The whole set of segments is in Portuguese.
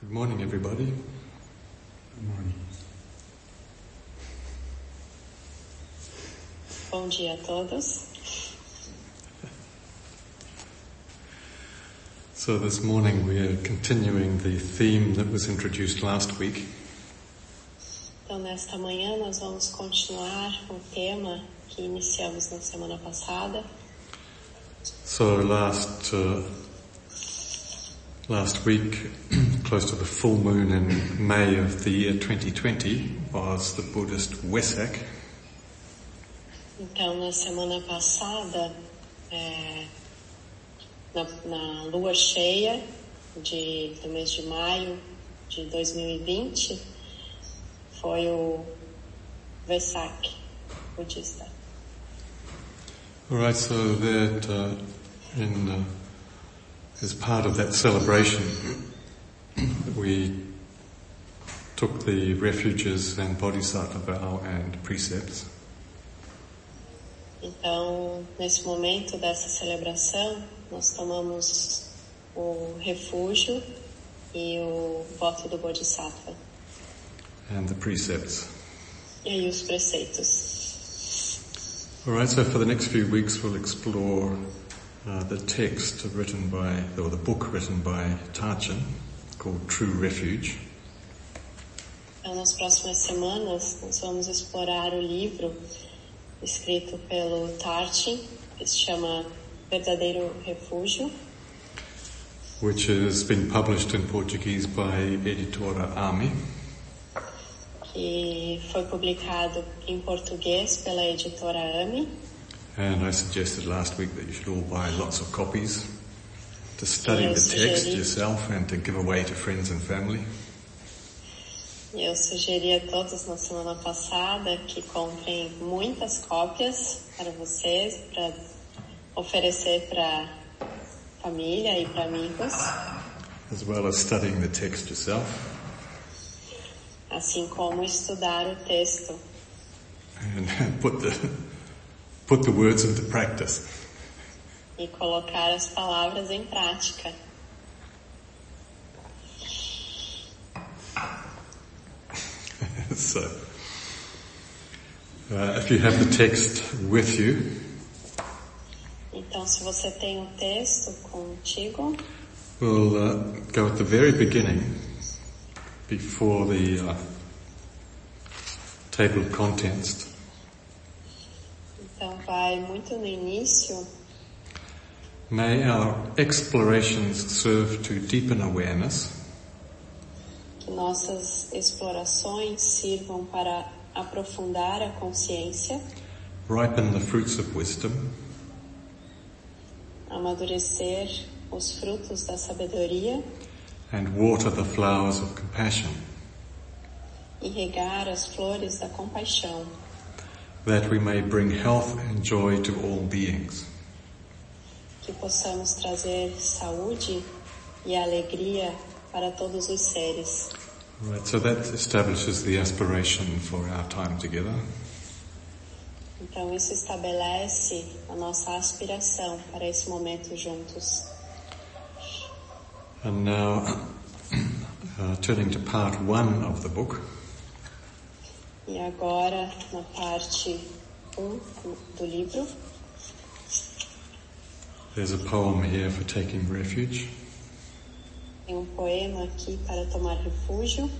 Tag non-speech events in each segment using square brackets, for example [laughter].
Good morning, everybody. Good morning. Bom dia a todos. So this morning we are continuing the theme that was introduced last week, Então, nesta manhã, nós vamos continuar o tema que iniciamos na semana passada. So last uh, last week, close to the full moon in May of the year 2020, was the Buddhist Wesak, Então, na semana passada, é, na, na lua cheia de, do mês de maio de 2020, foi o Vesak budista. All right, so that uh, in uh, as part of that celebration, we took the refuges and bodhisattva vow and precepts. Então, nesse momento dessa celebração, nós tomamos o refúgio e o voto do Bodhisattva. and the precepts. E aí os preceitos. All right, so for the next few weeks we'll explore uh, the text written by, or the book written by Tarchin called True Refuge. Nas próximas semanas, nós vamos explorar o livro escrito pelo Tartin, que se chama Verdadeiro Refúgio, which has been published in Portuguese by Editora Ami. que foi publicado em português pela editora AMI. And I suggested last week that you should all buy lots of copies to study the text yourself and to give away to friends and family. Eu sugeri a todos na semana passada que comprem muitas cópias para vocês, para oferecer para família e para amigos, as well as studying the text yourself. assim como estudar o texto and [laughs] put the put the words into practice. E colocar as palavras em prática. [laughs] so, uh, if you have the text with you, Então, se você tem o texto contigo, we'll uh, go at the very beginning, before the uh, table of contents, então vai muito no início. May our explorations serve to deepen awareness? Que nossas explorações sirvam para aprofundar a consciência, ripen the fruits of wisdom, amadurecer os frutos da sabedoria. And water the flowers of compassion, e regar as flores da compaixão, that we may bring health and joy to all beings. Que possamos trazer saúde e alegria para todos os seres. Right, so that establishes the aspiration for our time together. Então isso estabelece a nossa aspiração para esse momento juntos. And now, [coughs] uh, turning to part one of the book, E agora, na parte 1 um do livro, there's a poem here for taking refuge. tem um poema aqui para tomar refúgio.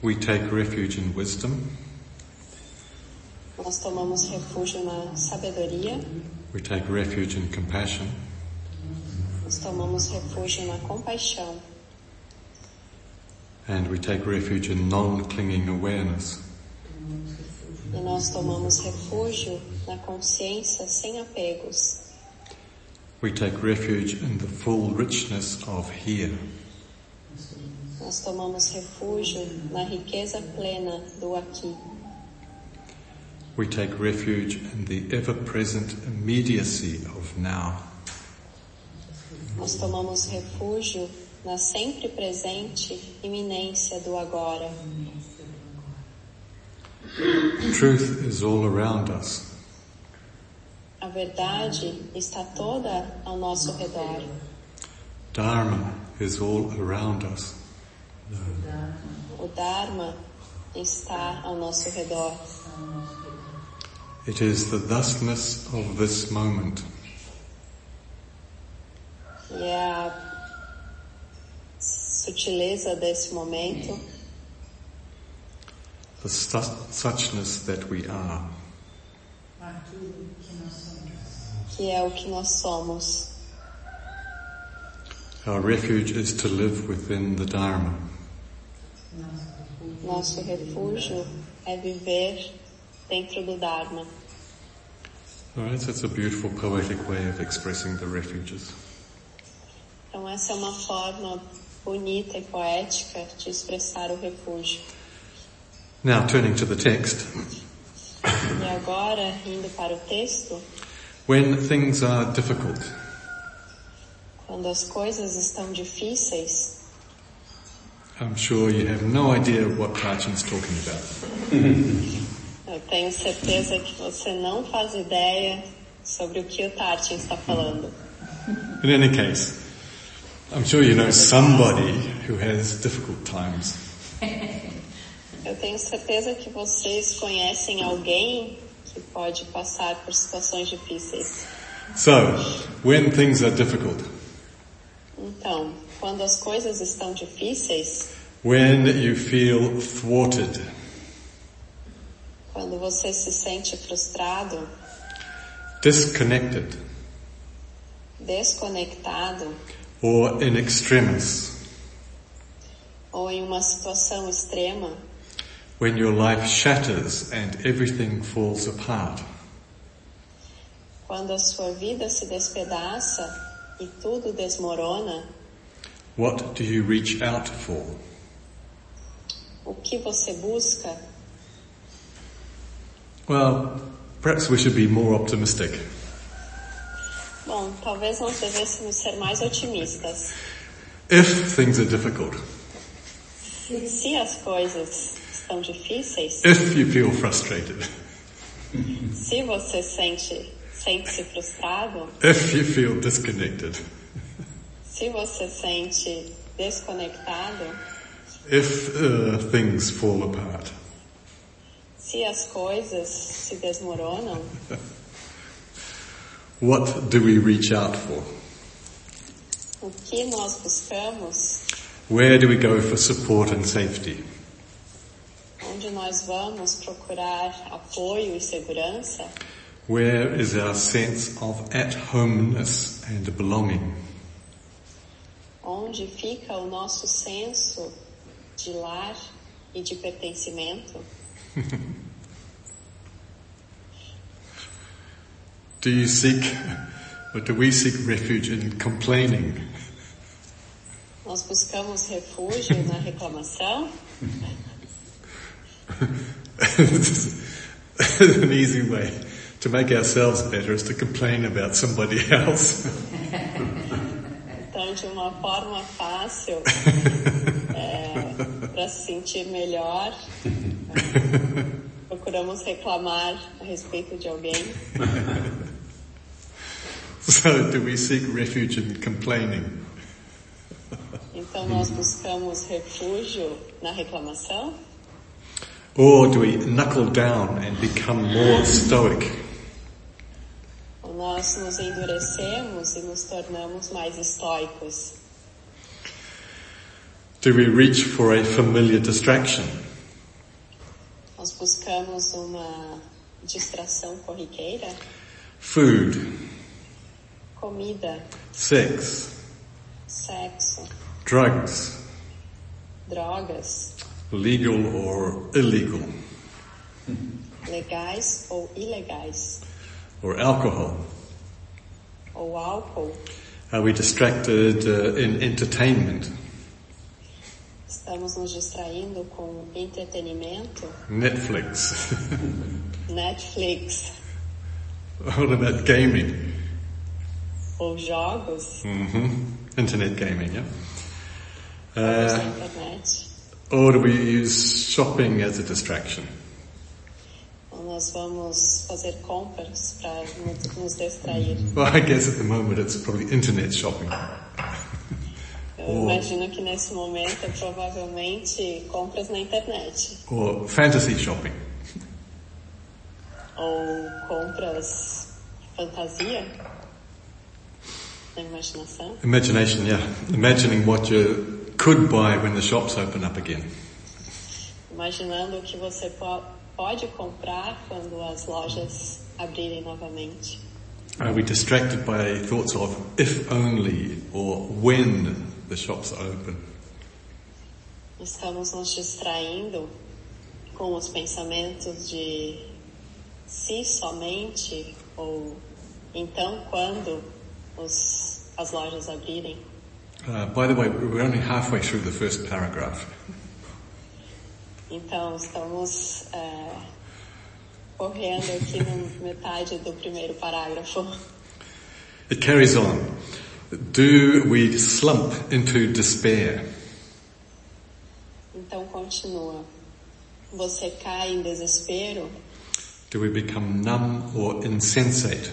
We take refuge in wisdom, Nós tomamos refúgio na sabedoria, we take refuge in compassion, nós tomamos refúgio na compaixão and we take refuge in non-clinging awareness. e nós tomamos refúgio na consciência sem apegos. We take refuge in the full richness of here. Nós tomamos refúgio na riqueza plena do aqui. We take refuge in the ever-present immediacy of now. Nós tomamos refúgio na sempre presente iminência do agora. Truth is all around us. A verdade está toda ao nosso redor. Dharma is all around us. O Dharma está ao nosso redor. It is the thusness of this moment. E é a sutileza desse momento, the su- suchness that we are. aquilo que é o que nós somos. Our refuge is to live within the Dharma. Nosso refúgio é viver dentro do Dharma. Alright, so it's a beautiful poetic way of expressing the refuges. Então essa é uma forma bonita e poética de expressar o refúgio. Now turning to the text. E agora, indo para o texto, When things are difficult, quando as coisas estão difíceis, I'm sure you have no idea what Tarchin's talking about. [laughs] eu tenho certeza que você não faz ideia sobre o que o Tartin está falando. In any case, I'm sure you know somebody who has difficult times. [laughs] Eu tenho certeza que vocês conhecem alguém que pode passar por situações difíceis. So, when things are difficult, Então, quando as coisas estão difíceis, when you feel thwarted, quando você se sente frustrado, disconnected, desconectado or in extremis, ou em uma situação extrema, when your life shatters and everything falls apart, quando a sua vida se despedaça e tudo desmorona, what do you reach out for? o que você busca? Well, perhaps we should be more optimistic. Bom, talvez nós devêssemos ser mais otimistas. If things are difficult, Se as coisas if you feel frustrated, se você sente sente-se frustrado, if you feel disconnected, se você sente desconectado, if uh, things fall apart, se as coisas se desmoronam, [laughs] what do we reach out for? o que nós buscamos? Where do we go for support and safety? Onde nós vamos procurar apoio e segurança? Where is our sense of at-homeness and belonging? Onde fica o nosso senso de lar e de pertencimento? [laughs] Do you seek, or do we seek refuge in complaining? Nós buscamos refúgio na reclamação? [laughs] [laughs] An easy way to make ourselves better is to complain about somebody else. Então, de uma forma fácil, [laughs] para se sentir melhor, procuramos reclamar a respeito de alguém. So do we seek refuge in complaining? Então, nós buscamos refúgio na reclamação? Or do we knuckle down and become more stoic? Nós nos endurecemos e nos tornamos mais estoicos? Do we reach for a familiar distraction? Nós buscamos uma distração corriqueira? Food, Comida, sex, sexo, drugs, drogas, legal or illegal, legais ou ilegais, or alcohol? ou álcool? Are we distracted uh, in entertainment, Estamos nos distraindo com entretenimento, Netflix? [laughs] Netflix what about gaming? ou jogos hmm Internet gaming, yeah? Uh, internet. Or do we use shopping as a distraction? Ou nós vamos fazer compras para nos distrair. Well, I guess at the moment it's probably internet shopping. Eu Eu imagino que nesse momento é provavelmente compras na internet. or fantasy shopping. Ou compras fantasia na imaginação. Imagination, yeah. Imagining what you could buy when the shops open up again. Imaginando que você po pode comprar quando as lojas abrirem novamente. Are we distracted by thoughts of if only or when the shops are open? Estamos nos distraindo com os pensamentos de se somente ou então quando os, as lojas abrirem. Uh, by the way, we're only halfway through the first paragraph. Então estamos é, correndo aqui na metade do primeiro parágrafo. It carries on. Do we slump into despair? Então continua. Você cai em desespero? Do we become numb or insensate?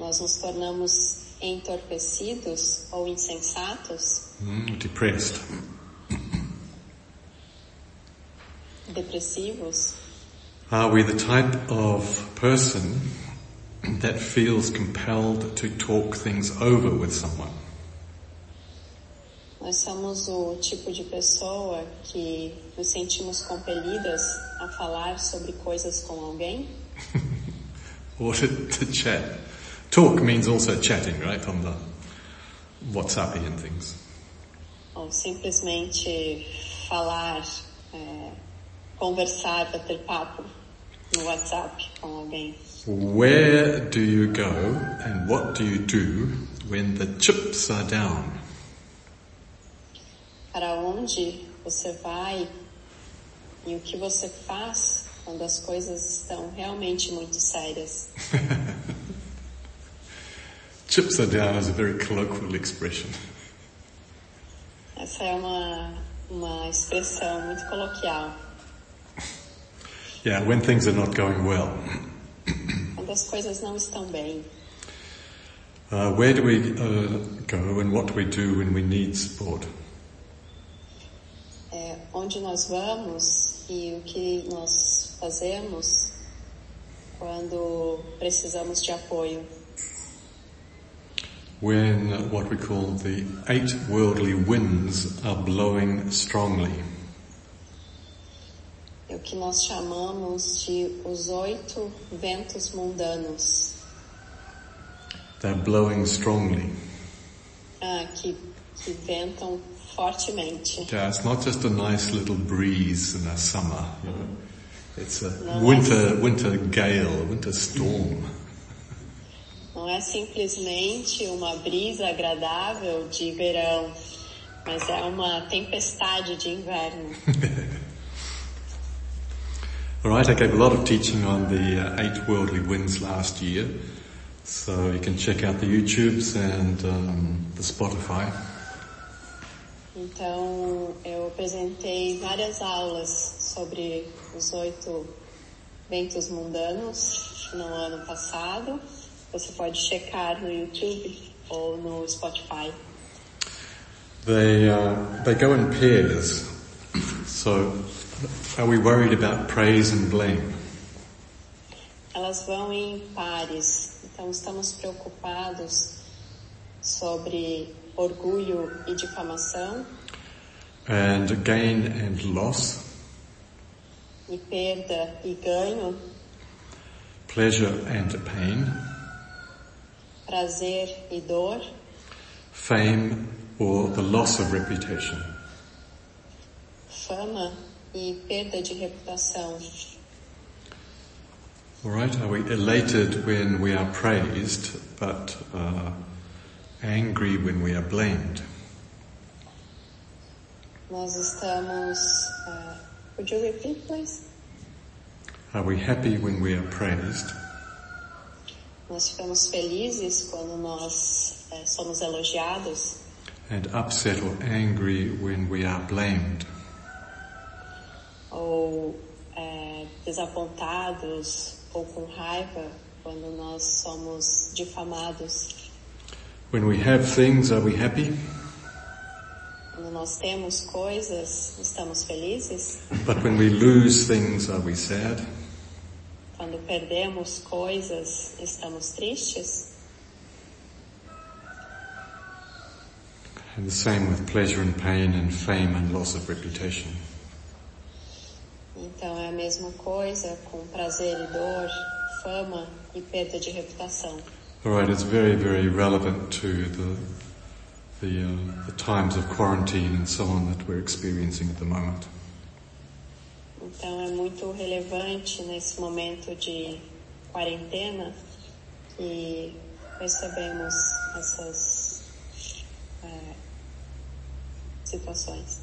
Nós nos tornamos entorpecidos ou insensatos? Mm, depressed? Depressivos? Are we the type of person that feels compelled to talk things over with someone? Nós somos o tipo de pessoa que nos sentimos compelidas a falar sobre coisas com alguém? [laughs] Or to, to chat? Talk means also chatting, right? On the WhatsApp and things. Ou simplesmente falar, é, conversar, bater papo no WhatsApp com alguém? Where do you go and what do you do when the chips are down? Para onde você vai e o que você faz quando as coisas estão realmente muito sérias? [laughs] Chips are down is a very colloquial expression. Essa é uma, uma expressão muito coloquial. Yeah, when things are not going well. Quando as coisas não estão bem, Uh, where do we uh, go and what do we do when we need support? é, onde nós vamos e o que nós fazemos quando precisamos de apoio. When what we call the eight worldly winds are blowing strongly. É o que nós chamamos de os oito ventos mundanos, They're blowing strongly. ah, que, que ventam fortemente. Yeah, it's not just a nice little breeze in the summer, you know. It's a No, winter, winter gale, a winter storm. Não é simplesmente uma brisa agradável de verão, mas é uma tempestade de inverno. [laughs] Alright, I gave a lot of teaching on the uh, eight worldly winds last year. So you can check out the YouTubes and um, the Spotify. Então, eu apresentei várias aulas sobre os oito ventos mundanos no ano passado. Você pode checar no YouTube ou no Spotify. They, uh, they go in pairs. So are we worried about praise and blame? Elas vão em pares, então estamos preocupados sobre orgulho e difamação And gain and loss, e perda e ganho, pleasure and pain, prazer e dor, fame or the loss of reputation. fama e perda de reputação. Alright, are we elated when we are praised, but uh, angry when we are blamed? Nós estamos. Uh, would you repeat, please? Are we happy when we are praised, Nós ficamos felizes quando nós eh, somos elogiados and upset or angry when we are blamed? ou eh, desapontados ou com raiva quando nós somos difamados. When we have things, are we happy? nós temos coisas, estamos felizes. But when we lose things, are we sad? Quando perdemos coisas, estamos tristes. And the same with pleasure and pain and fame and loss of reputation. Então é a mesma coisa com prazer e dor, fama e perda de reputação. All right, it's very, very relevant to the the, uh, the times of quarantine and so on that we're experiencing at the moment. Então é muito relevante nesse momento de quarentena que percebemos essas é, situações.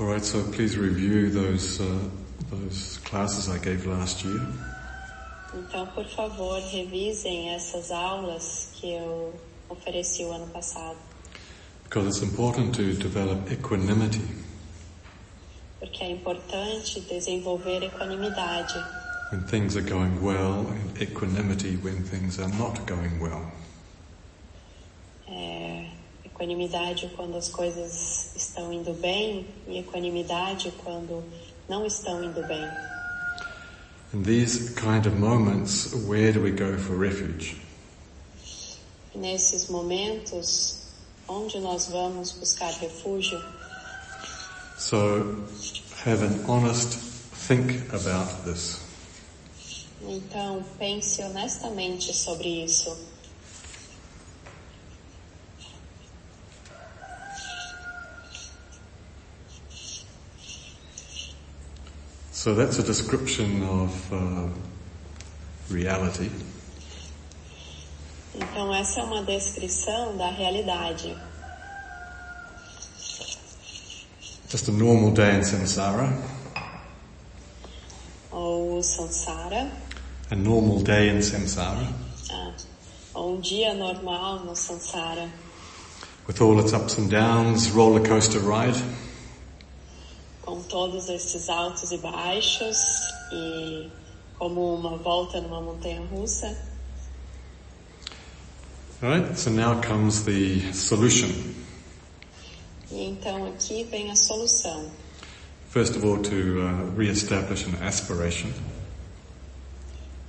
All right, so please review those uh, those classes I gave last year. Então, por favor, revisem essas aulas que eu ofereci o ano passado, Because it's important to develop equanimity. Porque é importante desenvolver equanimidade when things are going well and equanimity when things are not going well. É, equanimidade quando as coisas estão indo bem e equanimidade quando não estão indo bem. In these kind of moments, where do we go for refuge? Nesses momentos, onde nós vamos buscar refúgio? So have an honest think about this. Então, pense honestamente sobre isso. So that's a description of uh, reality. Então, essa é uma descrição da realidade. Just a normal day in samsara, Ou o samsara, a normal day in samsara, ah, um dia normal no samsara, with all its ups and downs, roller coaster ride. com todos esses altos e baixos e como uma volta numa montanha russa. Right? So now comes the solution. E então aqui vem a solução. First of all, to uh, re-establish an aspiration.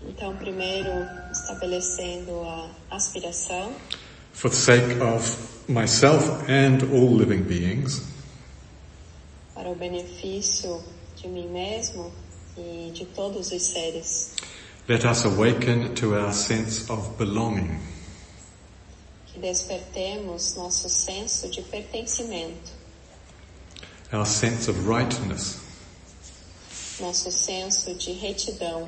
Então, primeiro, estabelecendo a aspiração, for the sake of myself and all living beings, para o benefício de mim mesmo e de todos os seres. let us awaken to our sense of belonging. Que despertemos nosso senso de pertencimento, our sense of rightness, nosso senso de retidão,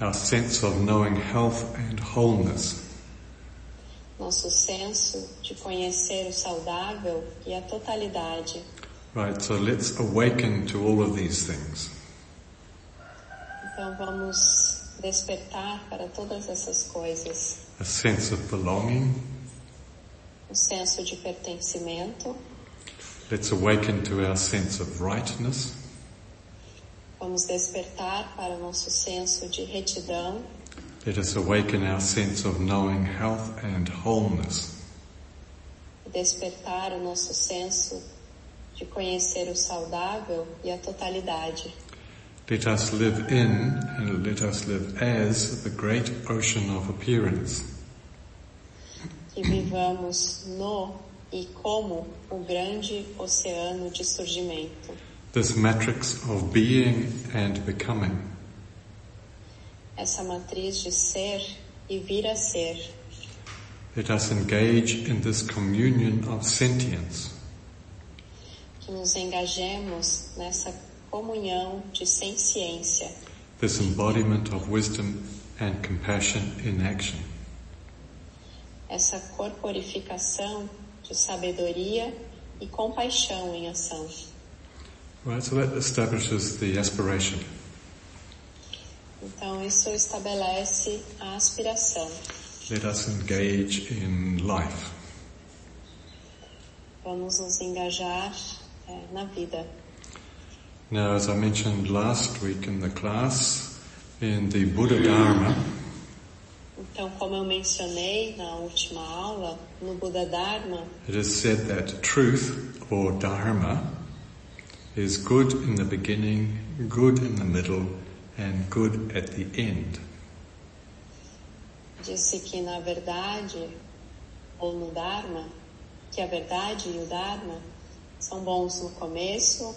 our sense of knowing health and wholeness, nosso senso de conhecer o saudável e a totalidade. right? So let's awaken to all of these things. Então vamos despertar para todas essas coisas. A sense of belonging. O senso de pertencimento, Let's awaken to our sense of rightness. vamos despertar para o nosso senso de retidão, Let us awaken our sense of knowing health and wholeness. despertar o nosso senso de conhecer o saudável e a totalidade. Let us live in and let us live as the great ocean of appearance. Que vivamos no e como o grande oceano de surgimento. This matrix of being and becoming. Essa matriz de ser e vir a ser. Let us engage in this communion of sentience. Que nos engajemos nessa comunhão de senciência. This embodiment of wisdom and compassion in action. Essa corporificação de sabedoria e compaixão em ação. Right, so that establishes the aspiration. Então isso estabelece a aspiração. Let us engage in life. Vamos nos engajar é, na vida. Now, as I mentioned last week in the class, in the Buddha Dharma, Então, como eu mencionei na última aula, no Buda Dharma, it is said that truth or dharma is good in the beginning, good in the middle, and good at the end. disse que na verdade, ou no Dharma, que a verdade e o Dharma são bons no começo,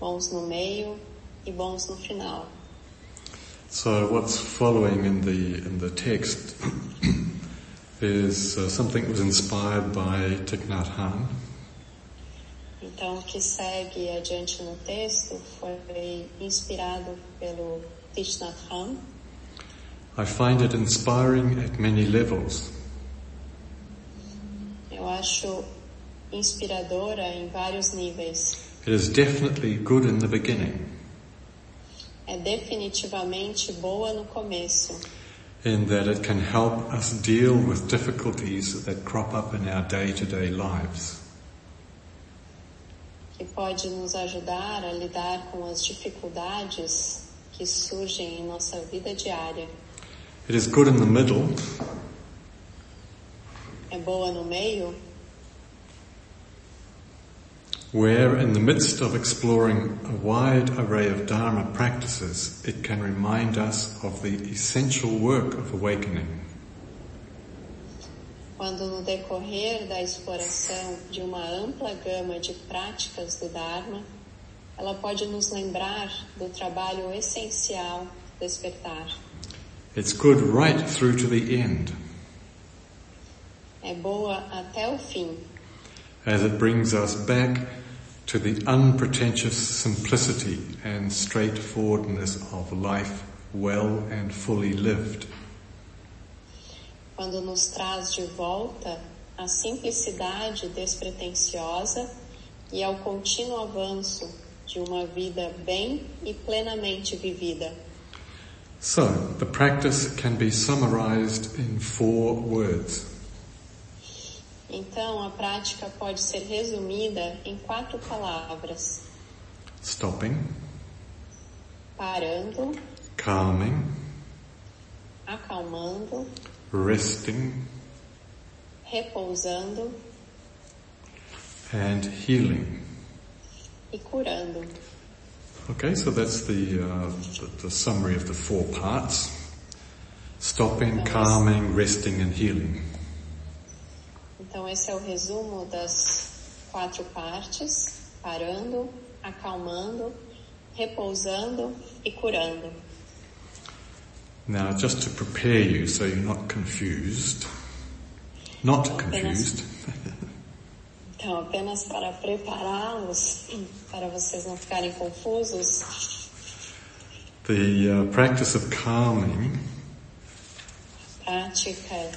bons no meio e bons no final. So what's following in the in the text [coughs] is uh, something that was inspired by Thich Nhat Hanh, Então, o que segue adiante no texto foi inspirado pelo Thich Nhat Hanh. I find it inspiring at many levels. Eu acho inspiradora em vários níveis. It is definitely good in the beginning, É definitivamente boa no começo, in that it can help us deal with difficulties that crop up in our day-to-day lives. que pode nos ajudar a lidar com as dificuldades que surgem em nossa vida diária. It is good in the middle, É boa no meio, where in the midst of exploring a wide array of Dharma practices, it can remind us of the essential work of awakening. quando no decorrer da exploração de uma ampla gama de práticas do Dharma, ela pode nos lembrar do trabalho essencial despertar. It's good right through to the end, É boa até o fim, as it brings us back to the unpretentious simplicity and straightforwardness of life well and fully lived. quando nos traz de volta a simplicidade despretensiosa e ao contínuo avanço de uma vida bem e plenamente vivida. So, the practice can be summarized in four words. Então, a prática pode ser resumida em quatro palavras: Stopping, parando, calming, acalmando, resting, repousando and healing. e curando. Okay, so that's the, uh, the, the summary of the four parts. Stopping, calming, resting and healing. Então, esse é o resumo das quatro partes: parando, acalmando, repousando e curando. Now, just to prepare you so you're not confused, not confused, Então, apenas para prepará-los, para vocês não ficarem confusos, the uh, practice of calming. Prática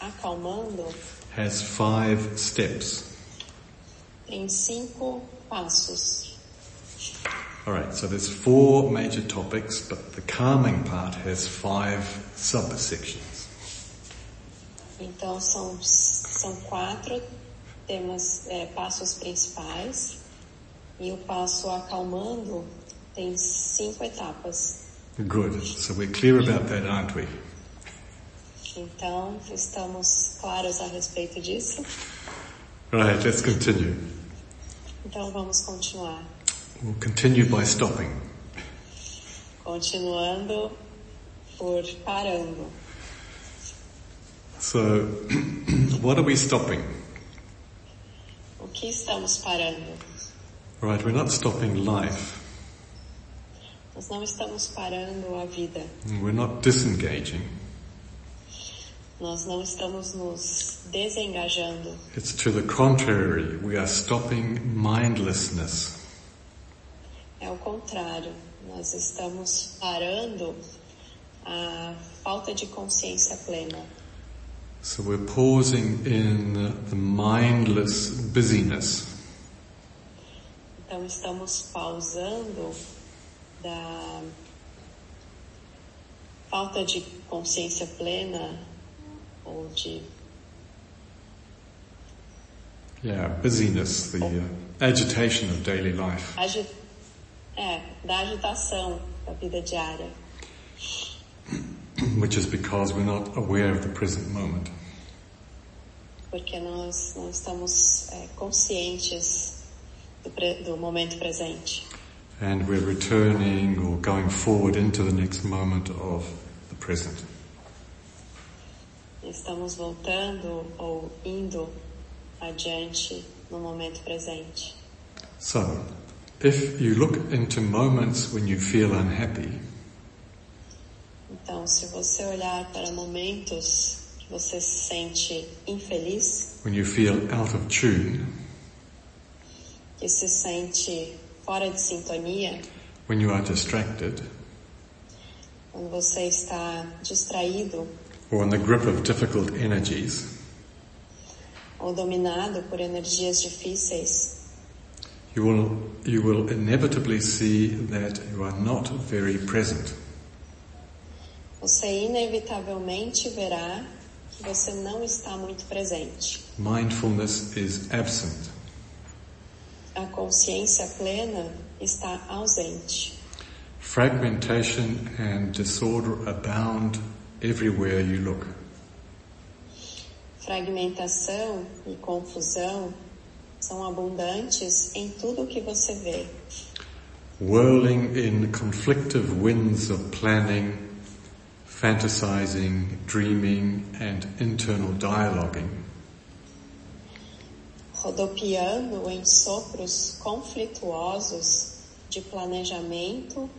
acalmando has five steps. tem cinco passos. Alright, so there's four major topics, but the calming part has five subsections. Então, são, são quatro temas, é, passos principais, e o passo acalmando tem cinco etapas. Good. So we're clear about that, aren't we? Então, estamos claros a respeito disso? Right, let's continue. Então, vamos continuar. We'll continue by stopping. Continuando por parando. So, [clears throat] what are we stopping? O que estamos parando? Right, we're not stopping life. Nós não estamos parando a vida. We're not disengaging. Nós não estamos nos desengajando. It's to the contrary. We are stopping mindlessness. É o contrário. Nós estamos parando a falta de consciência plena. So we're pausing in the mindless busyness. Então estamos pausando da falta de consciência plena de Yeah, busyness, the uh, agitation of daily life. agi é, da agitação da vida diária. [clears throat] which is because we're not aware of the present moment. Porque nós não estamos é, conscientes do, pre- do momento presente. And we're returning or going forward into the next moment of the present. Estamos voltando ou indo adiante no momento presente. So, if you look into moments when you feel unhappy, Então, se você olhar para momentos que você se sente infeliz, when you feel out of tune, que se sente fora de sintonia, when you are distracted, quando você está distraído or in the grip of difficult energies, ou dominado por energias difíceis, you will, you will inevitably see that you are not very present. você inevitavelmente verá que você não está muito presente. Mindfulness is absent. A consciência plena está ausente. Fragmentation and disorder abound everywhere you look. Fragmentação e confusão são abundantes em tudo o que você vê. Whirling in conflictive winds of planning, fantasizing, dreaming, and internal dialoguing. rodopiando em sopros conflituosos de planejamento,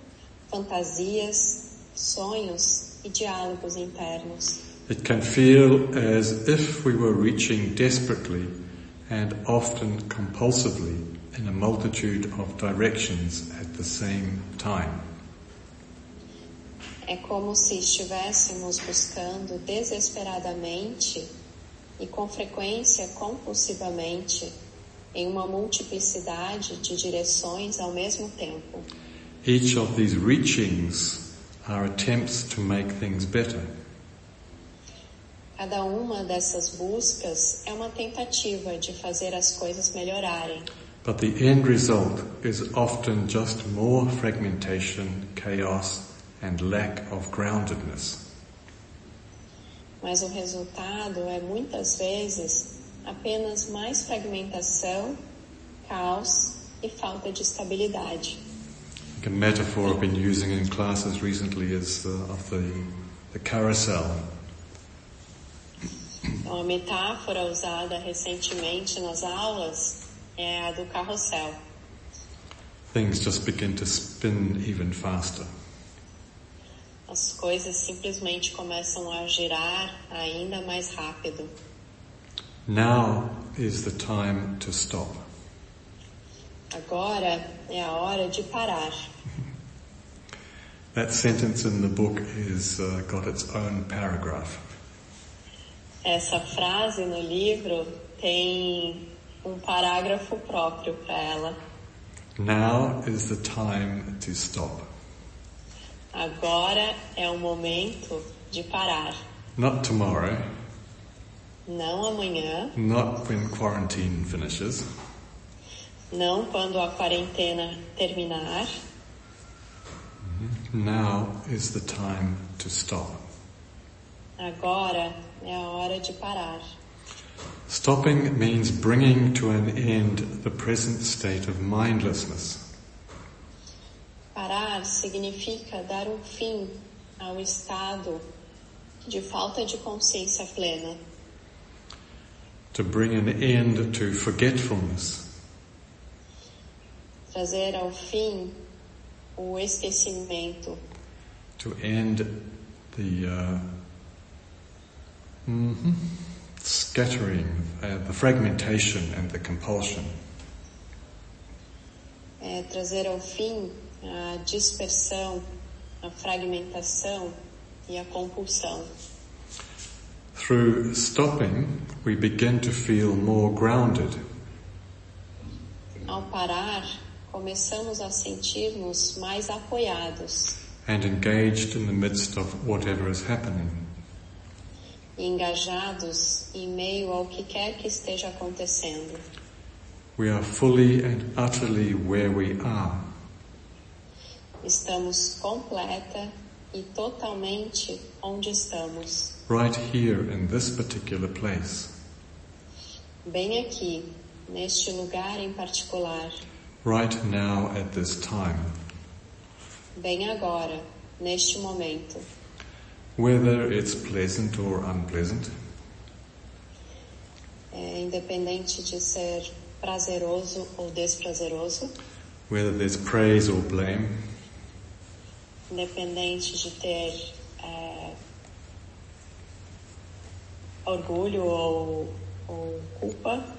fantasias, sonhos e diálogos internos. It can feel as if we were reaching desperately and often compulsively in a multitude of directions at the same time. É como se estivéssemos buscando desesperadamente e com frequência compulsivamente em uma multiplicidade de direções ao mesmo tempo. Each of these reachings are attempts to make things better. Cada uma dessas buscas é uma tentativa de fazer as coisas melhorarem. But the end result is often just more fragmentation, chaos, and lack of groundedness. Mas o resultado é muitas vezes apenas mais fragmentação, caos e falta de estabilidade. Like a metaphor I've been using in classes recently is the, of the, the carousel. A metáfora usada recentemente nas aulas é a do carrossel. Things just begin to spin even faster. As coisas simplesmente começam a girar ainda mais rápido. Now is the time to stop. Agora é a hora de parar. That sentence in the book is uh, got its own paragraph. Essa frase no livro tem um parágrafo próprio para ela. Now is the time to stop. Agora é o momento de parar. Not tomorrow, Não amanhã, not when quarantine finishes, não quando a quarentena terminar. now is the time to stop. Agora é a hora de parar. Stopping means bringing to an end the present state of mindlessness. Parar significa dar um fim ao estado de falta de consciência plena, To bring an end to forgetfulness, trazer ao fim o esquecimento, to end the uh, mhm, scattering, uh, the fragmentation and the compulsion. é trazer ao fim a dispersão, a fragmentação e a compulsão. Through stopping, we begin to feel more grounded. Ao parar, começamos a sentir-nos mais apoiados and engaged in the midst of whatever is happening. engajados em meio ao que quer que esteja acontecendo. We are fully and utterly where we are. Estamos completa e totalmente onde estamos, right here in this particular place, bem aqui, neste lugar em particular, right now at this time, bem agora, neste momento, whether it's pleasant or unpleasant, é, independente de ser prazeroso ou desprazeroso, whether there's praise or blame, independente de ter é, orgulho ou, ou culpa,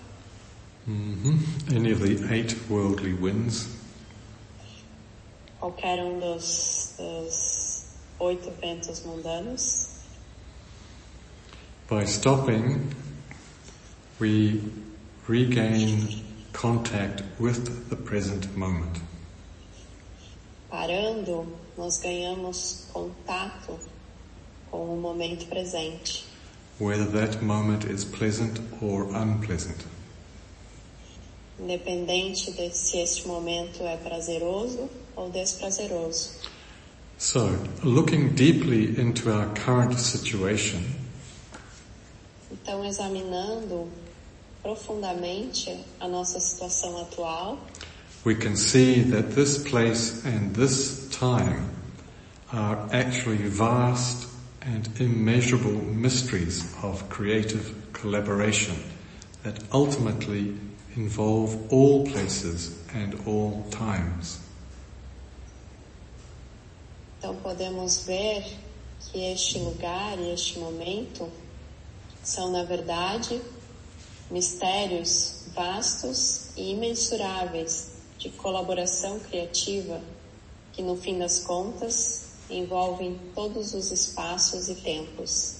hmm any of the eight worldly winds, qualquer um dos, dos oito ventos mundanos, by stopping, we regain contact with the present moment. parando, nós ganhamos contato com o momento presente, whether that moment is pleasant or unpleasant. Independente de se este momento é prazeroso ou desprazeroso. So, looking deeply into our current situation, Então, examinando profundamente a nossa situação atual, we can see that this place and this time are actually vast and immeasurable mysteries of creative collaboration that ultimately involve all places and all times. então podemos ver que este lugar e este momento são, na verdade, mistérios vastos e imensuráveis de colaboração criativa que, no fim das contas, envolvem todos os espaços e tempos.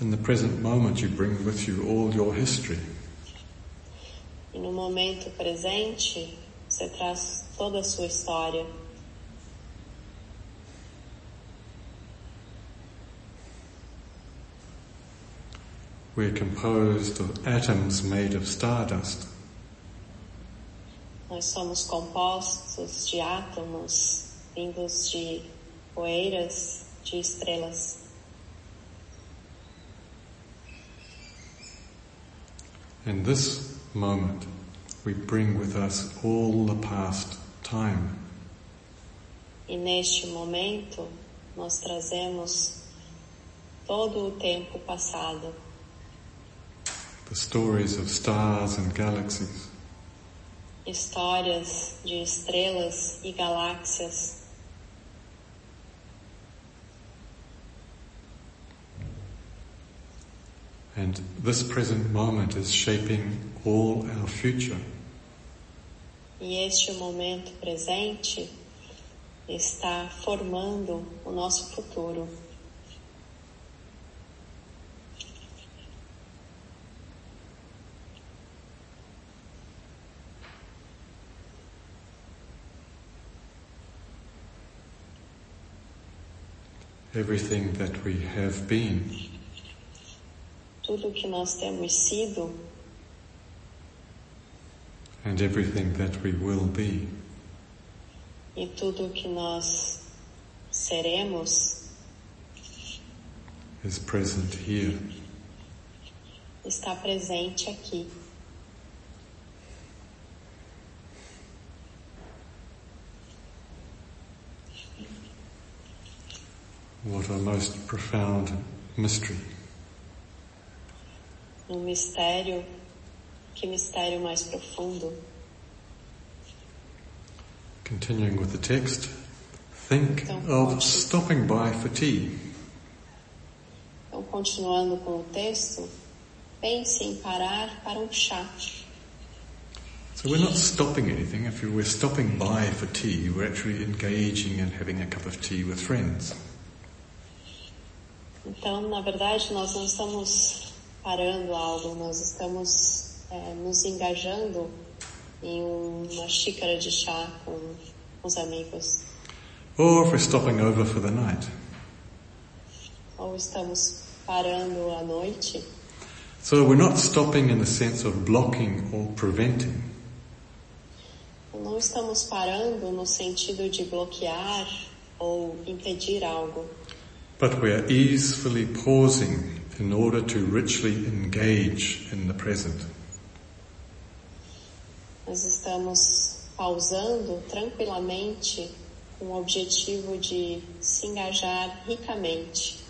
In the present moment you bring with you all your history. E no momento presente, você traz toda a sua história. We're composed of atoms made of stardust. Nós somos compostos de átomos vindos de poeiras de estrelas. In this moment, we bring with us all the past time. E neste momento, nós trazemos todo o tempo passado, The stories of stars and galaxies, histórias de estrelas e galáxias. and this present moment is shaping all our future. E este momento presente está formando o nosso futuro. Everything that we have been Tudo que nós temos sido and everything that we will be e tudo que nós seremos is present here. está presente aqui. What a most profound mystery. Um mistério, que mistério mais profundo. Continuing with the text, think Então, of stopping by for tea. Então, continuando com o texto, pense em parar para um chá. So we're not stopping anything. If we're stopping by for tea, we're actually engaging and having a cup of tea with friends. Então, na verdade, nós não estamos parando algo, nós estamos é, nos engajando em uma xícara de chá com os amigos. Or if we're stopping over for the night. Ou estamos parando à noite. So we're not stopping in the sense of blocking or preventing. Não estamos parando no sentido de bloquear ou impedir algo. but we are easily pausing in order to richly engage in the present. Nós estamos pausando tranquilamente com o objetivo de se engajar ricamente.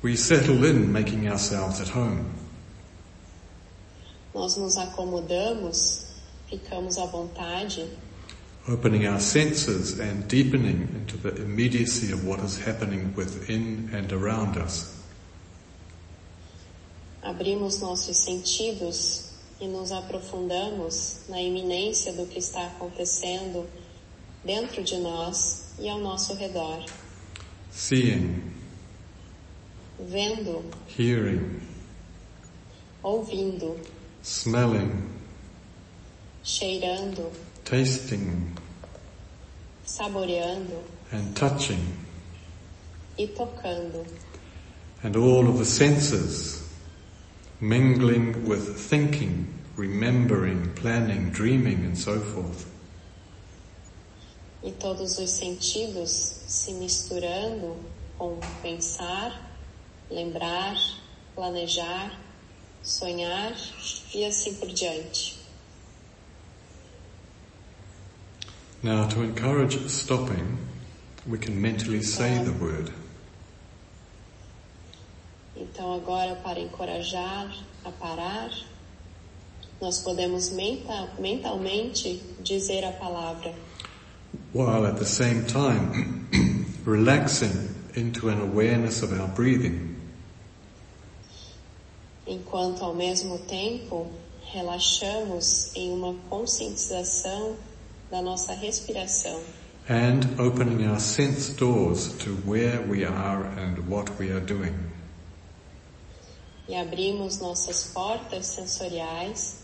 We settle in making ourselves at home. Nós nos acomodamos, ficamos à vontade, opening our senses and deepening into the immediacy of what is happening within and around us. abrimos nossos sentidos e nos aprofundamos na iminência do que está acontecendo dentro de nós e ao nosso redor, Seeing, vendo, hearing, ouvindo, smelling, cheirando, tasting, saboreando. And touching, e tocando, and all of the senses mingling with thinking, remembering, planning, dreaming, and so forth. e todos os sentidos se misturando com pensar, lembrar, planejar, sonhar e assim por diante. Now, to encourage stopping, we can mentally say the word. Então agora para encorajar a parar, nós podemos menta- mentalmente dizer a palavra, while at the same time [clears throat] relaxing into an awareness of our breathing. enquanto ao mesmo tempo relaxamos em uma conscientização da nossa respiração And opening our sense doors to where we are and what we are doing. E abrimos nossas portas sensoriais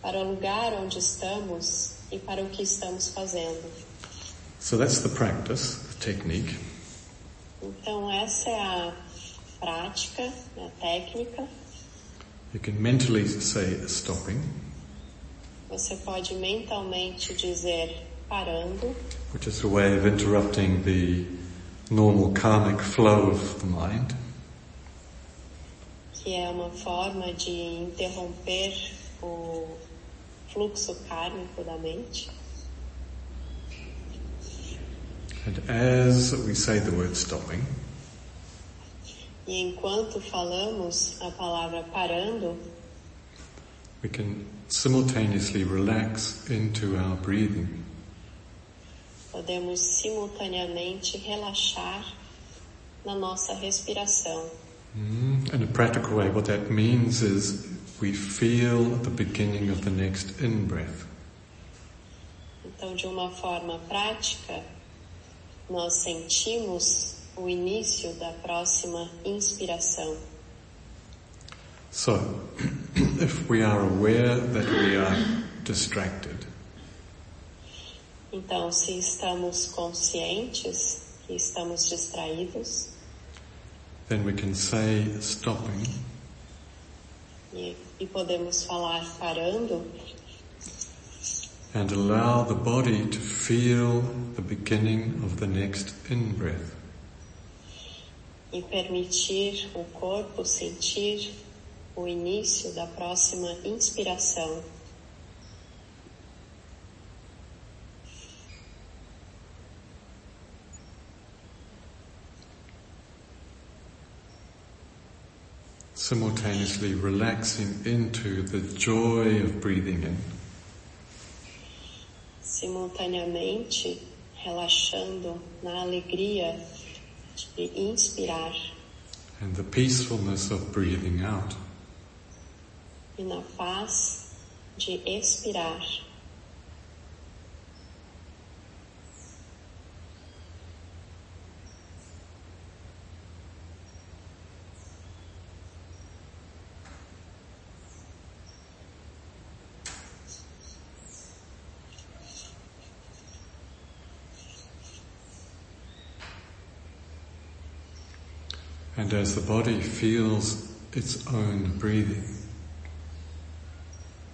para o lugar onde estamos e para o que estamos fazendo. So that's the practice, the technique. Então essa é a prática, a técnica. You can mentally say stopping, Você pode mentalmente dizer parando, which is a way of interrupting the normal karmic flow of the mind. Que é uma forma de interromper o fluxo kármico da mente. And as we say the word stopping, E enquanto falamos a palavra parando, we can simultaneously relax into our breathing. podemos simultaneamente relaxar na nossa respiração. Mm, In a practical way, what that means is we feel the beginning of the next in-breath. Então, de uma forma prática, nós sentimos o início da próxima inspiração. So, [clears throat] if we are aware that we are distracted, Então, se estamos conscientes que estamos distraídos, then we can say stopping e, e podemos falar parando and allow the body to feel the beginning of the next in-breath. e permitir o corpo sentir o início da próxima inspiração. Simultaneously relaxing into the joy of breathing in simultaneamente relaxando na alegria de inspirar and the peacefulness of breathing out. e na paz de expirar. And as the body feels its own breathing,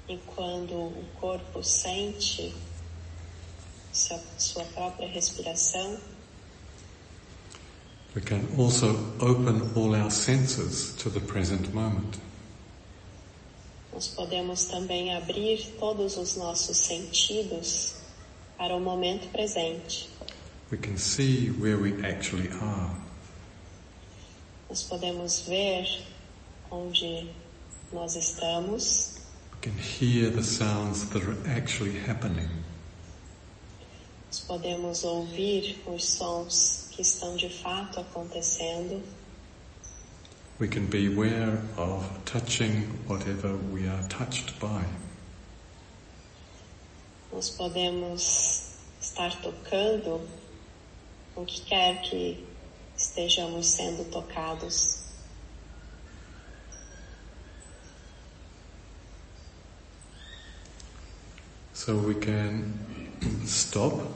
E quando o corpo sente sua, sua própria respiração, We can also open all our senses to the present moment. Nós podemos também abrir todos os nossos sentidos para o momento presente. We can see where we actually are. Nós podemos ver onde nós estamos, We can hear the sounds that are actually happening. nós podemos ouvir os sons que estão de fato acontecendo. We can be aware of touching whatever we are touched by. Nós podemos estar tocando o que quer que estejamos sendo tocados. So we can stop.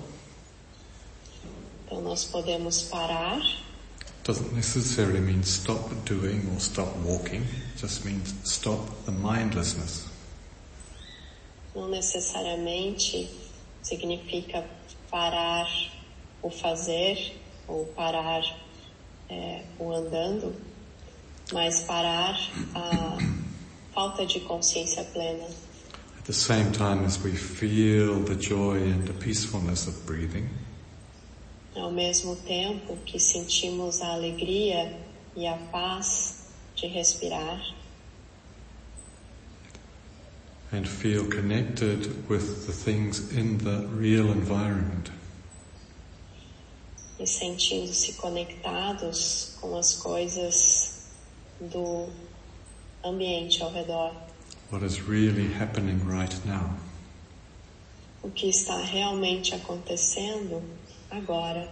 Então nós podemos parar, Doesn't necessarily mean stop doing or stop walking. It just means stop the mindlessness. não necessariamente significa parar o fazer ou parar é, o andando, mas parar a falta de consciência plena. At the same time as we feel the joy and the peacefulness of breathing, Ao mesmo tempo que sentimos a alegria e a paz de respirar and feel connected with the things in the real environment. E sentindo-se conectados com as coisas do ambiente ao redor. What is really happening right now. O que está realmente acontecendo agora.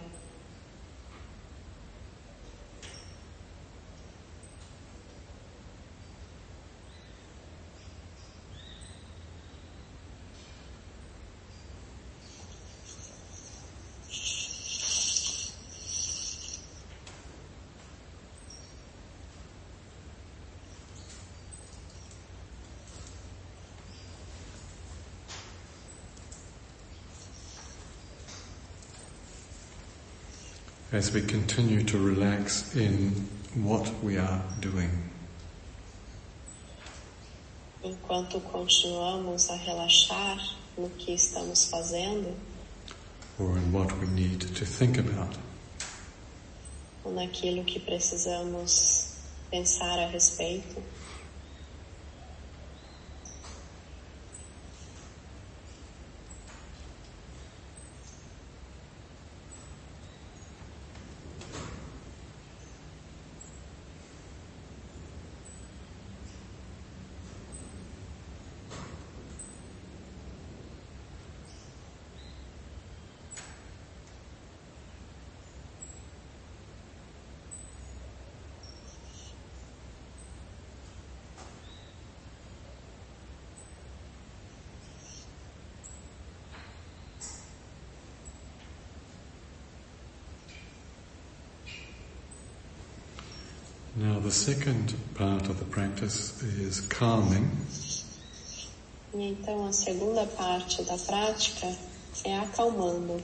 As we continue to relax in what we are doing. Enquanto continuamos a relaxar no que estamos fazendo or in what we need to think about. ou naquilo que precisamos pensar a respeito, second part of the practice is calming. e então a segunda parte da prática é acalmando.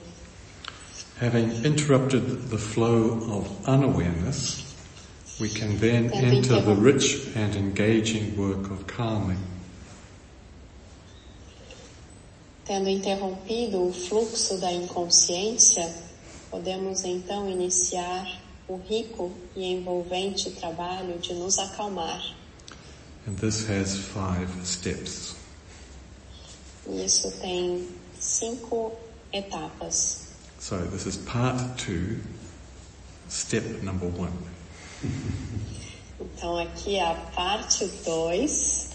Having interrupted the flow of unawareness, we can then enter the rich and engaging work of calming. Tendo interrompido o fluxo da inconsciência, podemos então iniciar o rico e envolvente trabalho de nos acalmar. And this has five steps. E isso tem cinco etapas. So this is part two, step number one. Então aqui é a parte 2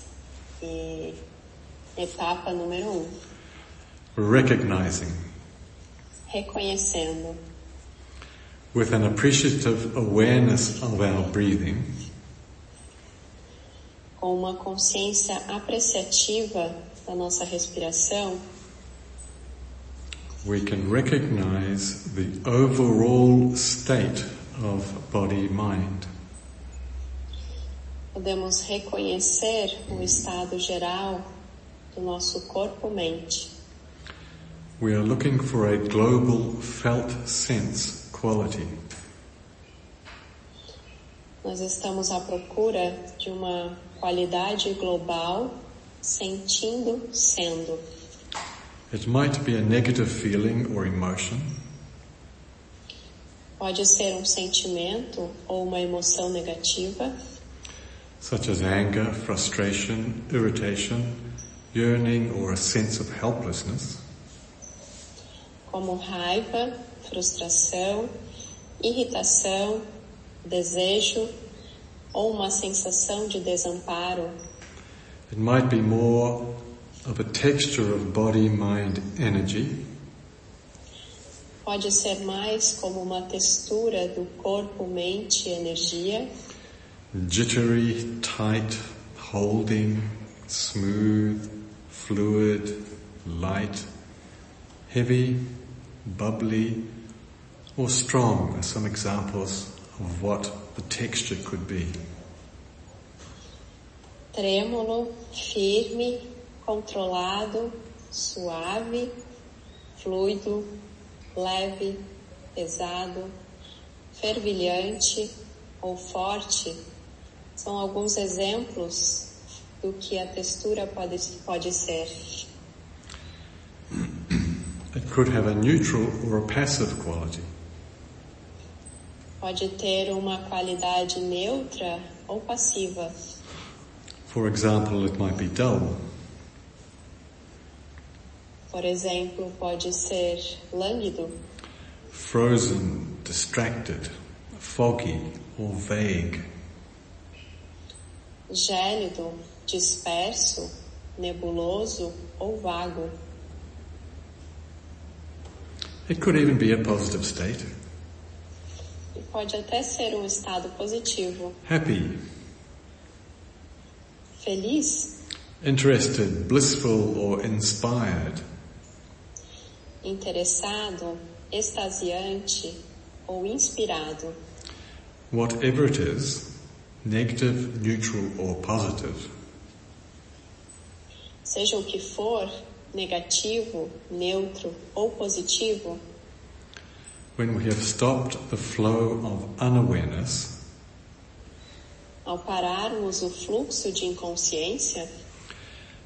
e etapa número 1, um, Recognizing reconhecendo with an appreciative awareness of our breathing, com uma consciência apreciativa da nossa respiração, we can recognize the overall state of body mind. podemos reconhecer o estado geral do nosso corpo-mente. We are looking for a global felt sense quality. Nós estamos à procura de uma qualidade global, sentindo, sendo. It might be a negative feeling or emotion. Pode ser um sentimento ou uma emoção negativa, such as anger, frustration, irritation, yearning, or a sense of helplessness. como raiva, frustração, irritação, desejo ou uma sensação de desamparo. It might be more of a texture of body mind energy. Pode ser mais como uma textura do corpo, mente energia, jittery, tight, holding, smooth, fluid, light, heavy, bubbly, or strong are some examples of what the texture could be. Trêmulo, firme, controlado, suave, fluido, leve, pesado, fervilhante ou forte são alguns exemplos do que a textura pode, pode ser. It could have a neutral or a passive quality. Pode ter uma qualidade neutra ou passiva. For example, it might be dull. Por exemplo, pode ser lânguido, frozen, distracted, foggy, or vague. Gélido, disperso, nebuloso ou vago. It could even be a positive state. Pode até ser um estado positivo. Happy. Feliz. Interested, blissful or inspired. Interessado, extasiante ou inspirado. Whatever it is, negative, neutral or positive. Seja o que for, negativo, neutro ou positivo, when we have stopped the flow of unawareness, ao pararmos o fluxo de inconsciência.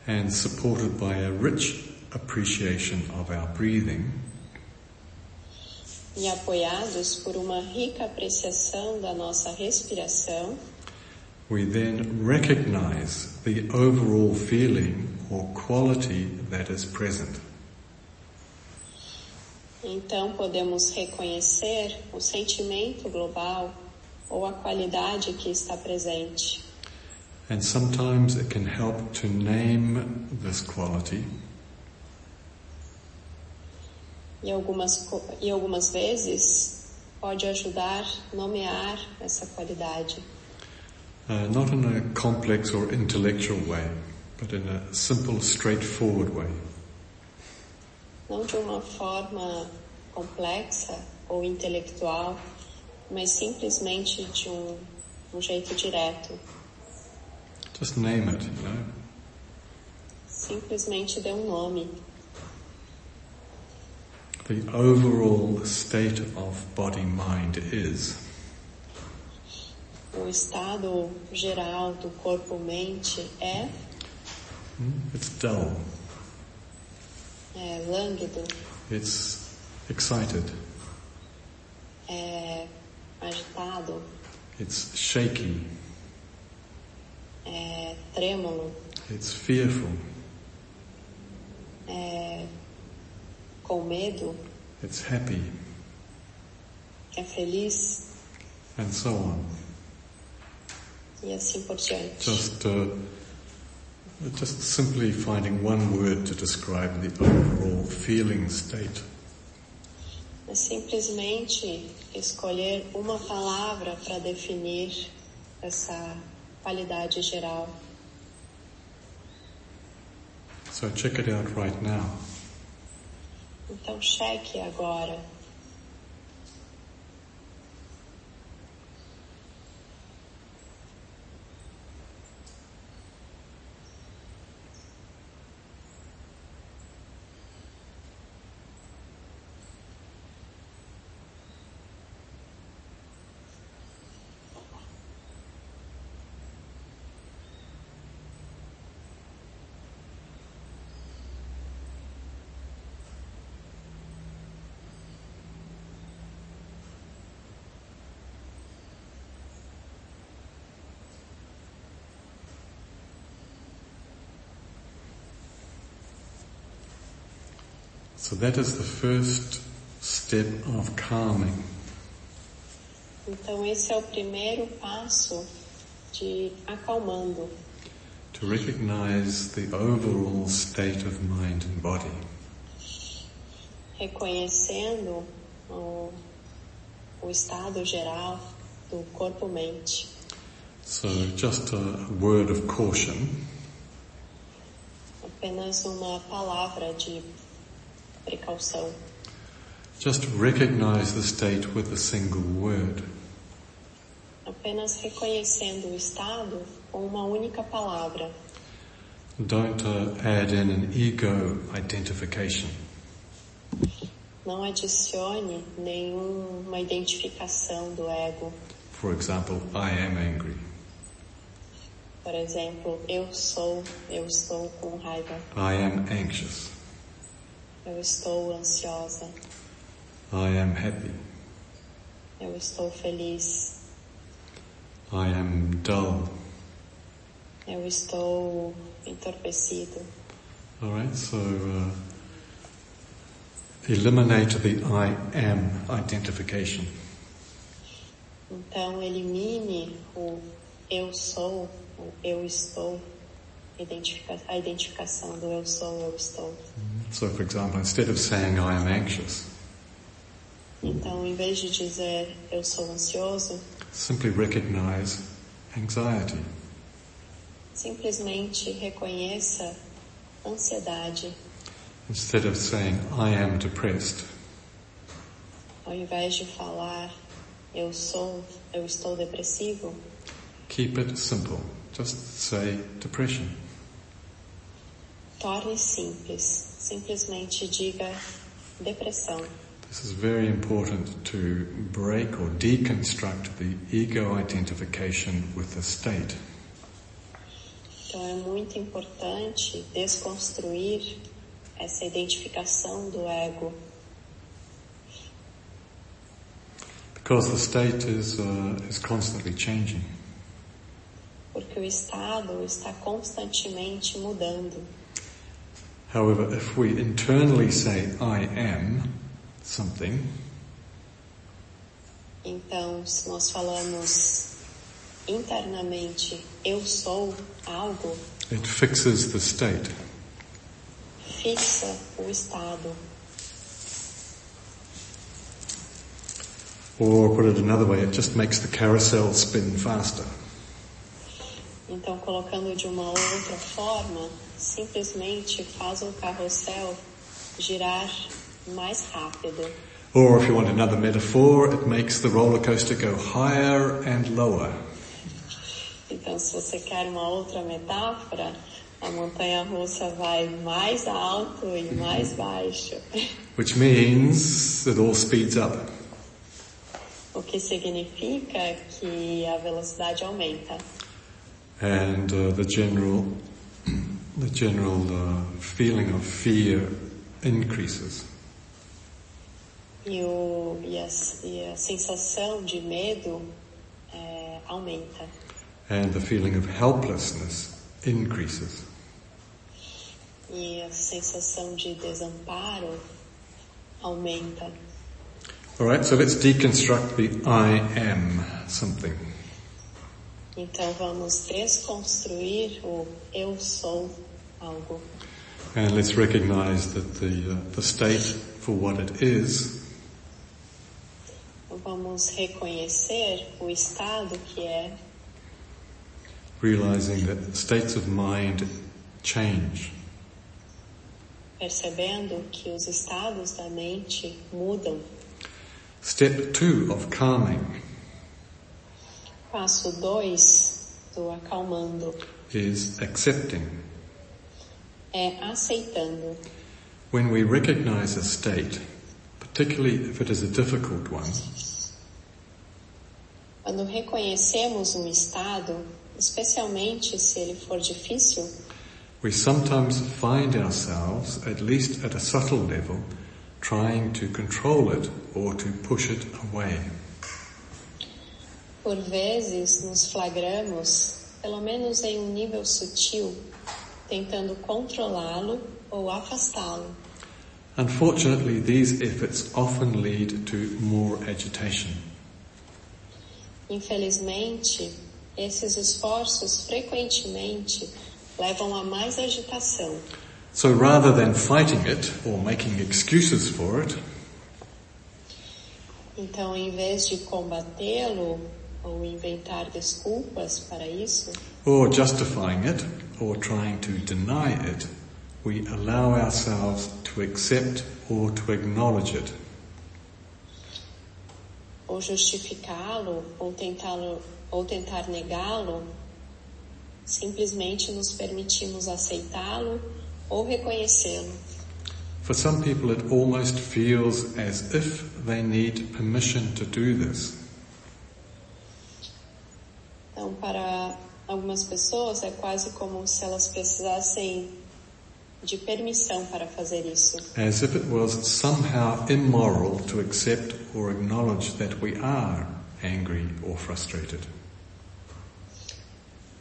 And supported by a rich appreciation of our breathing, e apoiados por uma rica apreciação da nossa respiração, we then recognize the overall feeling or quality that is present. Então podemos reconhecer o sentimento global ou a qualidade que está presente. And sometimes it can help to name this quality. E algumas, e algumas vezes pode ajudar nomear essa qualidade. Uh, not in a complex or intellectual way, but in a simple, straightforward way. Não de uma forma complexa ou intelectual, mas simplesmente de um, um jeito direto. Just name it, you know. Simplesmente dê um nome. The overall state of body mind is. O estado geral do corpo-mente é, It's dull. É lânguido, It's excited. é agitado, It's shaky. é trêmulo, It's fearful. é com medo, It's happy. é feliz And so on. e assim por diante. Just, uh, just simply finding one word to describe the overall feeling state. Simplesmente escolher uma palavra para definir essa qualidade geral. So check it out right now. Então cheque agora. So that is the first step of calming. Então esse é o primeiro passo de acalmando, To recognize the overall state of mind and body. reconhecendo o, o estado geral do corpo-mente. So just a word of caution. Apenas uma palavra de precaução. Just recognize the state with a single word. Apenas reconhecendo o estado com uma única palavra. Don't uh, add in an ego identification. Não adicione nenhuma identificação do ego. For example, I am angry. Por exemplo, eu sou, eu estou com raiva, I am anxious. Eu estou ansiosa, I am happy. eu estou feliz, I am dull. eu estou entorpecido. Alright, so uh, eliminate the I am identification. Então elimine o eu sou, o eu estou, a identificação do eu sou, eu estou. So for example, instead of saying I am anxious, Então, em vez de dizer eu sou ansioso, simply recognize anxiety. simplesmente reconheça ansiedade. Instead of saying I am depressed, Ao invés de falar eu sou, eu estou depressivo, keep it simple. Just say depression. torne simples. Simplesmente diga depressão. This is very important to break or deconstruct the ego identification with the state. Então é muito importante desconstruir essa identificação do ego, Because the state is, uh, is constantly changing. porque o estado está constantemente mudando. However, if we internally say I am something, Então, se nós falamos internamente eu sou algo, it fixes the state. fixa o estado. Or put it another way, it just makes the carousel spin faster. Então, colocando de uma outra forma, simplesmente faz o carrossel girar mais rápido. Or if you want another metaphor, it makes the roller coaster go higher and lower. Então, se você quer uma outra metáfora, a montanha russa vai mais alto e mais baixo. [laughs] Which means it all speeds up. O que significa que a velocidade aumenta. And uh, the general, the general uh, feeling of fear increases. E, o, e, a, e a sensação de medo é, aumenta. And the feeling of helplessness increases. E a sensação de desamparo aumenta. Alright, so let's deconstruct the I am something. Então vamos desconstruir o eu sou algo. And let's recognize that the, uh, the state for what it is Vamos reconhecer o estado que é, realizing that states of mind change. percebendo que os estados da mente mudam. Step two of calming Passo 2 do acalmando is accepting. é aceitando. When we recognize a state, particularly if it is a difficult one, Quando reconhecemos um estado, especialmente se ele for difícil, we sometimes find ourselves, at least at a subtle level, trying to control it or to push it away. Por vezes nos flagramos, pelo menos em um nível sutil, tentando controlá-lo ou afastá-lo. Unfortunately, these efforts often lead to more agitation. Infelizmente, esses esforços frequentemente levam a mais agitação. So rather than fighting it or making excuses for it, Então, em vez de combatê-lo ou inventar desculpas para isso, or justifying it, or trying to deny it, we allow ourselves to accept or to acknowledge it. ou justificá-lo, ou tentá-lo, ou tentar negá-lo, simplesmente nos permitimos aceitá-lo ou reconhecê-lo. For some people, it almost feels as if they need permission to do this. Então, para algumas pessoas é quase como se elas precisassem de permissão para fazer isso, As if it was somehow immoral to accept or acknowledge that we are angry or frustrated.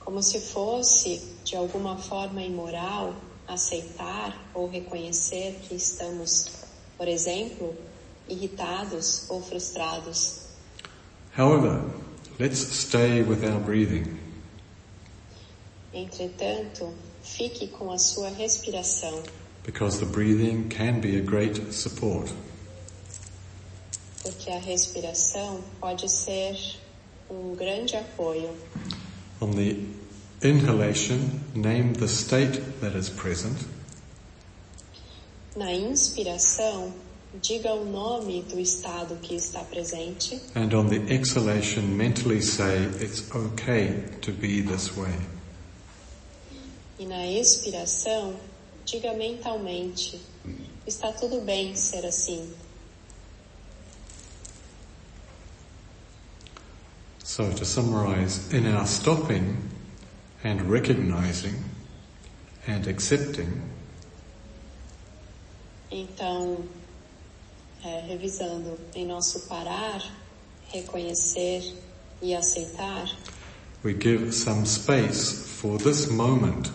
como se fosse de alguma forma imoral aceitar ou reconhecer que estamos, por exemplo, irritados ou frustrados. However, let's stay with our breathing. Entretanto, fique com a sua respiração, Because the breathing can be a great support. porque a respiração pode ser um grande apoio. On the inhalation, name the state that is present. Na inspiração, diga o nome do estado que está presente And on the exhalation, mentally say, it's okay to be this way. e na expiração, diga mentalmente: está tudo bem ser assim. So to summarize, in our stopping and recognizing and accepting, Então, é, revisando, em nosso parar, reconhecer e aceitar, we give some space for this moment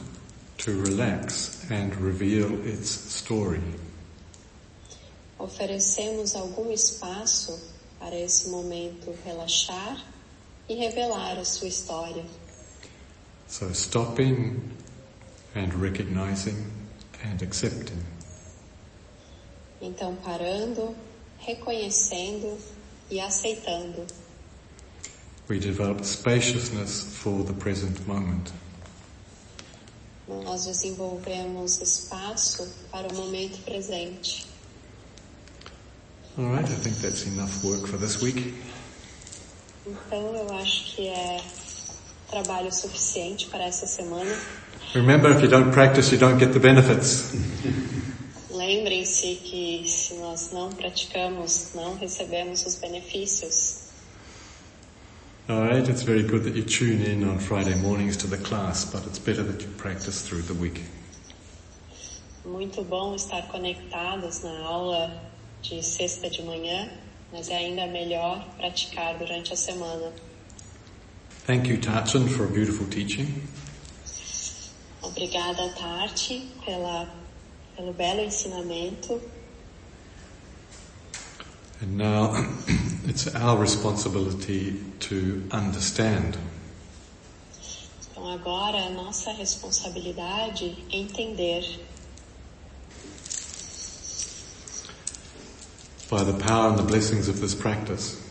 to relax and reveal its story. oferecemos algum espaço para esse momento relaxar e revelar a sua história. So stopping and recognizing and accepting. Então, parando, reconhecendo e aceitando, We develop spaciousness for the present moment. nós desenvolvemos espaço para o momento presente. Alright, I think that's enough work for this week. Então, eu acho que é trabalho suficiente para essa semana. Remember, if you don't practice, you don't get the benefits. [laughs] Lembrem-se que se nós não praticamos, não recebemos os benefícios. Alright, it's very good that you tune in on Friday mornings to the class, but it's better that you practice through the week. Muito bom estar conectados na aula de sexta de manhã, mas é ainda melhor praticar durante a semana. Thank you, Tachin, for a beautiful teaching. Obrigada, Tati, pela, pelo belo ensinamento. And now [clears throat] it's our responsibility to understand. Então agora a nossa responsabilidade é entender By the power and the blessings of this practice,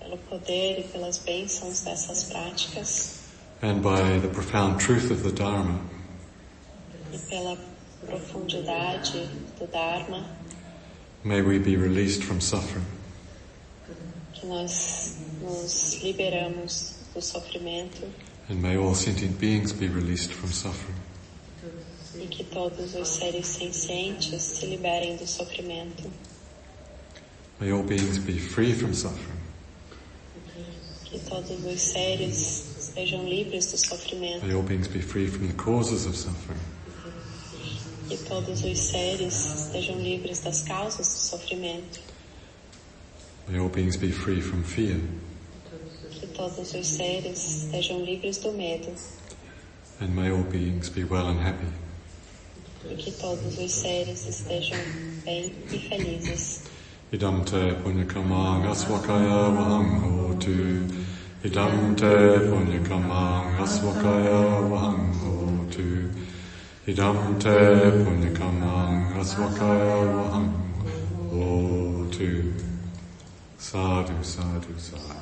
pelo poder e pelas bênçãos dessas práticas and by the profound truth of the Dharma, e pela profundidade do Dharma, may we be released from suffering. que nós nos liberamos do sofrimento And may all sentient beings be released from suffering. e que todos os seres sencientes se liberem do sofrimento, May all beings be free from suffering. que todos os seres sejam livres do sofrimento, May all beings be free from the causes of suffering. Que todos os seres estejam livres das causas do sofrimento, May all beings be free from fear. que todos os seres estejam livres do medo And may all beings be well and happy. e que todos os seres estejam bem e felizes. Idam te punyakamang aswakaya vahang hotu. Idam te punyakamang aswakaya vahang hotu. Idam te punyakamang aswakaya vahang hotu. Sadhu, sadhu, sadhu.